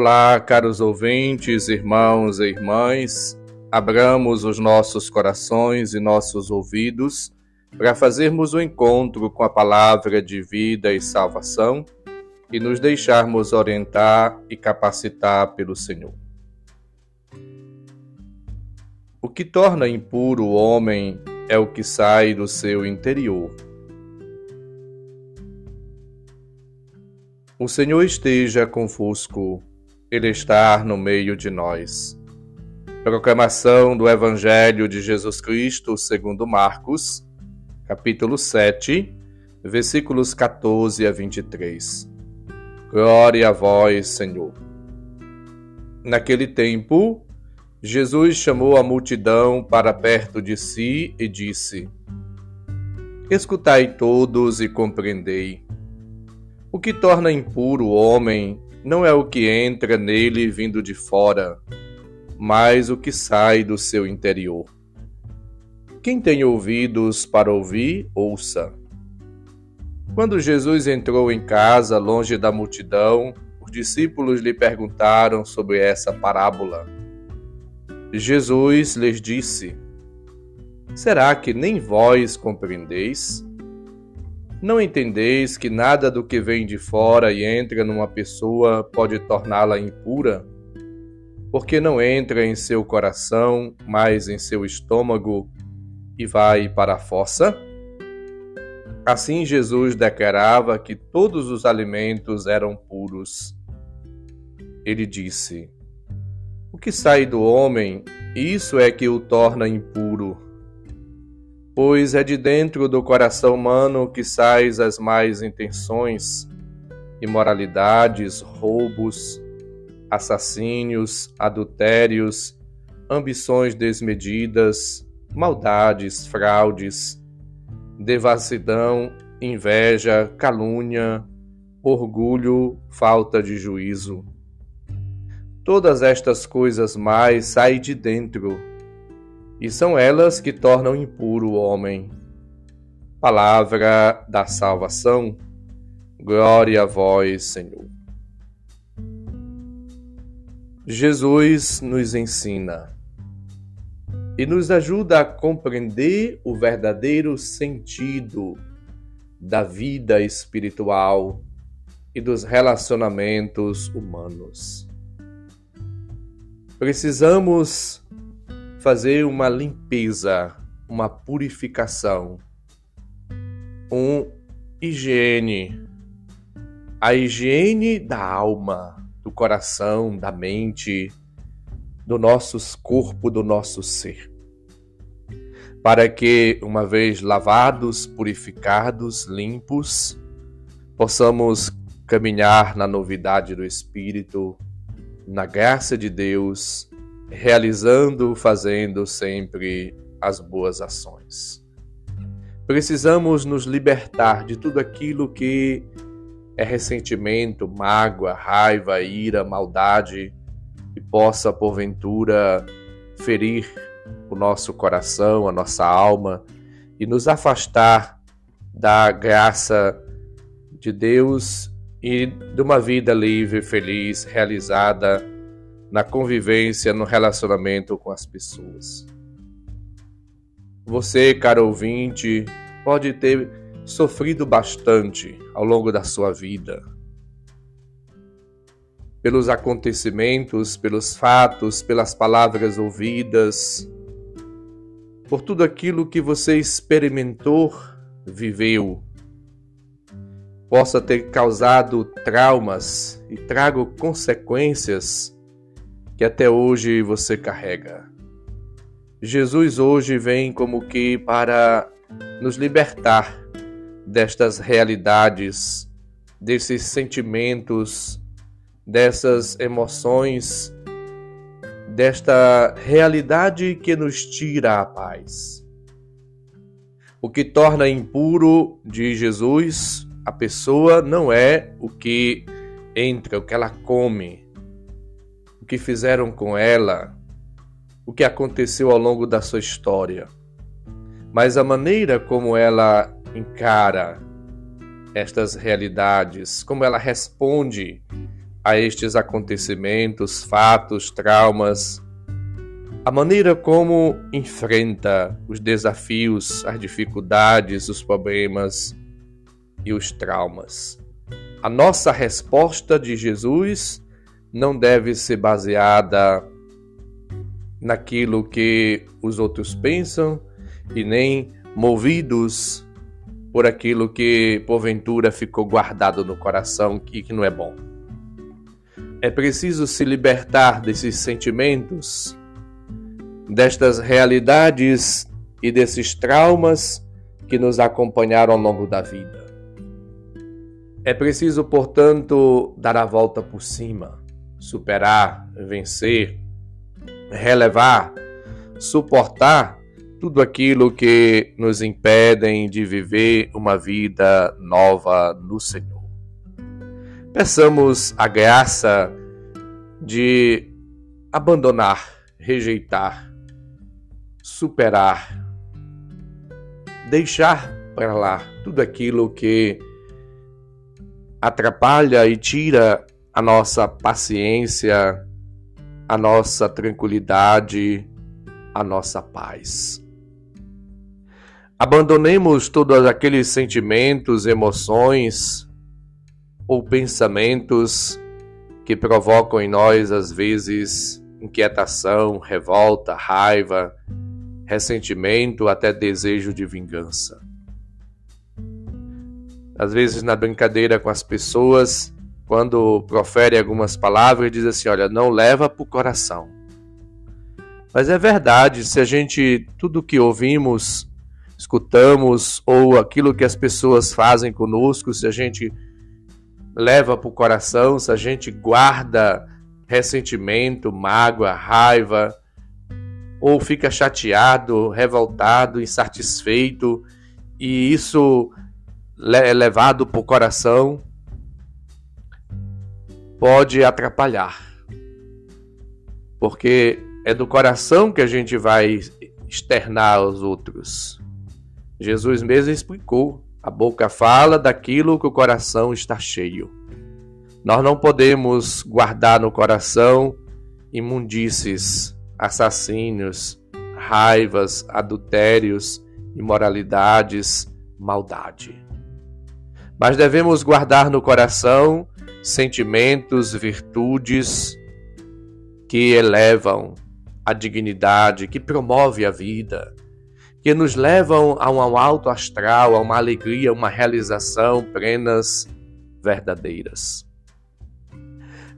Olá, caros ouvintes, irmãos e irmãs. Abramos os nossos corações e nossos ouvidos para fazermos o um encontro com a palavra de vida e salvação e nos deixarmos orientar e capacitar pelo Senhor. O que torna impuro o homem é o que sai do seu interior. O Senhor esteja convosco ele está no meio de nós. Proclamação do Evangelho de Jesus Cristo segundo Marcos, capítulo 7, versículos 14 a 23. Glória a vós, Senhor. Naquele tempo, Jesus chamou a multidão para perto de si e disse: Escutai todos e compreendei. O que torna impuro o homem não é o que entra nele vindo de fora, mas o que sai do seu interior. Quem tem ouvidos para ouvir, ouça. Quando Jesus entrou em casa, longe da multidão, os discípulos lhe perguntaram sobre essa parábola. Jesus lhes disse: Será que nem vós compreendeis? Não entendeis que nada do que vem de fora e entra numa pessoa pode torná-la impura? Porque não entra em seu coração, mas em seu estômago e vai para a fossa? Assim Jesus declarava que todos os alimentos eram puros. Ele disse: O que sai do homem, isso é que o torna impuro pois é de dentro do coração humano que sais as más intenções, imoralidades, roubos, assassínios, adultérios, ambições desmedidas, maldades, fraudes, devassidão, inveja, calúnia, orgulho, falta de juízo. Todas estas coisas mais saem de dentro e são elas que tornam impuro o homem. Palavra da salvação, glória a vós, Senhor. Jesus nos ensina e nos ajuda a compreender o verdadeiro sentido da vida espiritual e dos relacionamentos humanos. Precisamos fazer uma limpeza, uma purificação, um higiene, a higiene da alma, do coração, da mente, do nosso corpo, do nosso ser. Para que, uma vez lavados, purificados, limpos, possamos caminhar na novidade do Espírito, na graça de Deus realizando, fazendo sempre as boas ações. Precisamos nos libertar de tudo aquilo que é ressentimento, mágoa, raiva, ira, maldade, que possa, porventura, ferir o nosso coração, a nossa alma e nos afastar da graça de Deus e de uma vida livre, feliz, realizada na convivência, no relacionamento com as pessoas. Você, caro ouvinte, pode ter sofrido bastante ao longo da sua vida. Pelos acontecimentos, pelos fatos, pelas palavras ouvidas, por tudo aquilo que você experimentou, viveu, possa ter causado traumas e trago consequências que até hoje você carrega. Jesus hoje vem como que para nos libertar destas realidades, desses sentimentos, dessas emoções, desta realidade que nos tira a paz. O que torna impuro de Jesus a pessoa não é o que entra, o que ela come, que fizeram com ela, o que aconteceu ao longo da sua história, mas a maneira como ela encara estas realidades, como ela responde a estes acontecimentos, fatos, traumas, a maneira como enfrenta os desafios, as dificuldades, os problemas e os traumas. A nossa resposta de Jesus não deve ser baseada naquilo que os outros pensam e nem movidos por aquilo que porventura ficou guardado no coração e que não é bom. É preciso se libertar desses sentimentos, destas realidades e desses traumas que nos acompanharam ao longo da vida. É preciso, portanto, dar a volta por cima, superar, vencer, relevar, suportar tudo aquilo que nos impedem de viver uma vida nova no Senhor. Peçamos a graça de abandonar, rejeitar, superar, deixar para lá tudo aquilo que atrapalha e tira a nossa paciência, a nossa tranquilidade, a nossa paz. Abandonemos todos aqueles sentimentos, emoções ou pensamentos que provocam em nós, às vezes, inquietação, revolta, raiva, ressentimento, até desejo de vingança. Às vezes, na brincadeira com as pessoas, quando profere algumas palavras, diz assim: Olha, não leva para o coração. Mas é verdade, se a gente, tudo que ouvimos, escutamos ou aquilo que as pessoas fazem conosco, se a gente leva para o coração, se a gente guarda ressentimento, mágoa, raiva, ou fica chateado, revoltado, insatisfeito, e isso é levado para o coração, pode atrapalhar. Porque é do coração que a gente vai externar aos outros. Jesus mesmo explicou: a boca fala daquilo que o coração está cheio. Nós não podemos guardar no coração imundícies, assassínios, raivas, adultérios, imoralidades, maldade. Mas devemos guardar no coração sentimentos, virtudes que elevam a dignidade, que promove a vida, que nos levam a um alto astral, a uma alegria, uma realização plenas, verdadeiras.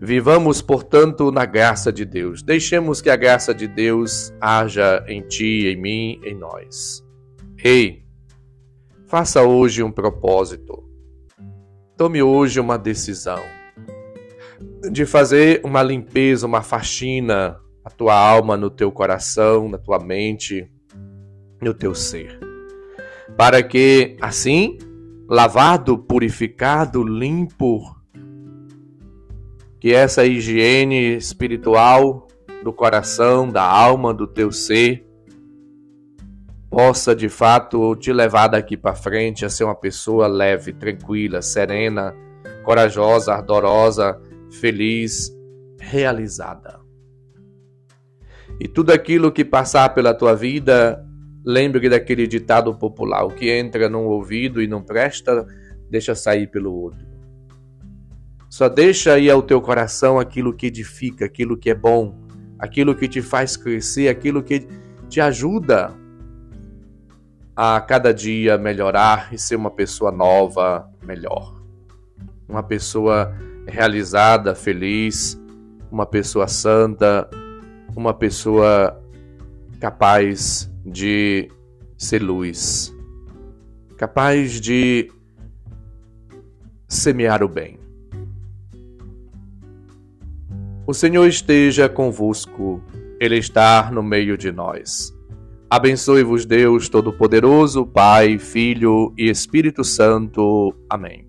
Vivamos, portanto, na graça de Deus. Deixemos que a graça de Deus haja em ti, em mim, em nós. Ei, faça hoje um propósito. Tome hoje uma decisão de fazer uma limpeza, uma faxina na tua alma, no teu coração, na tua mente, no teu ser. Para que, assim, lavado, purificado, limpo, que essa higiene espiritual do coração, da alma, do teu ser, possa de fato te levar daqui para frente a ser uma pessoa leve, tranquila, serena, corajosa, ardorosa, feliz, realizada. E tudo aquilo que passar pela tua vida, lembre daquele ditado popular: o que entra num ouvido e não presta, deixa sair pelo outro. Só deixa aí ao teu coração aquilo que edifica, aquilo que é bom, aquilo que te faz crescer, aquilo que te ajuda a cada dia melhorar e ser uma pessoa nova, melhor. Uma pessoa realizada, feliz, uma pessoa santa, uma pessoa capaz de ser luz, capaz de semear o bem. O Senhor esteja convosco, Ele está no meio de nós. Abençoe-vos, Deus Todo-Poderoso, Pai, Filho e Espírito Santo. Amém.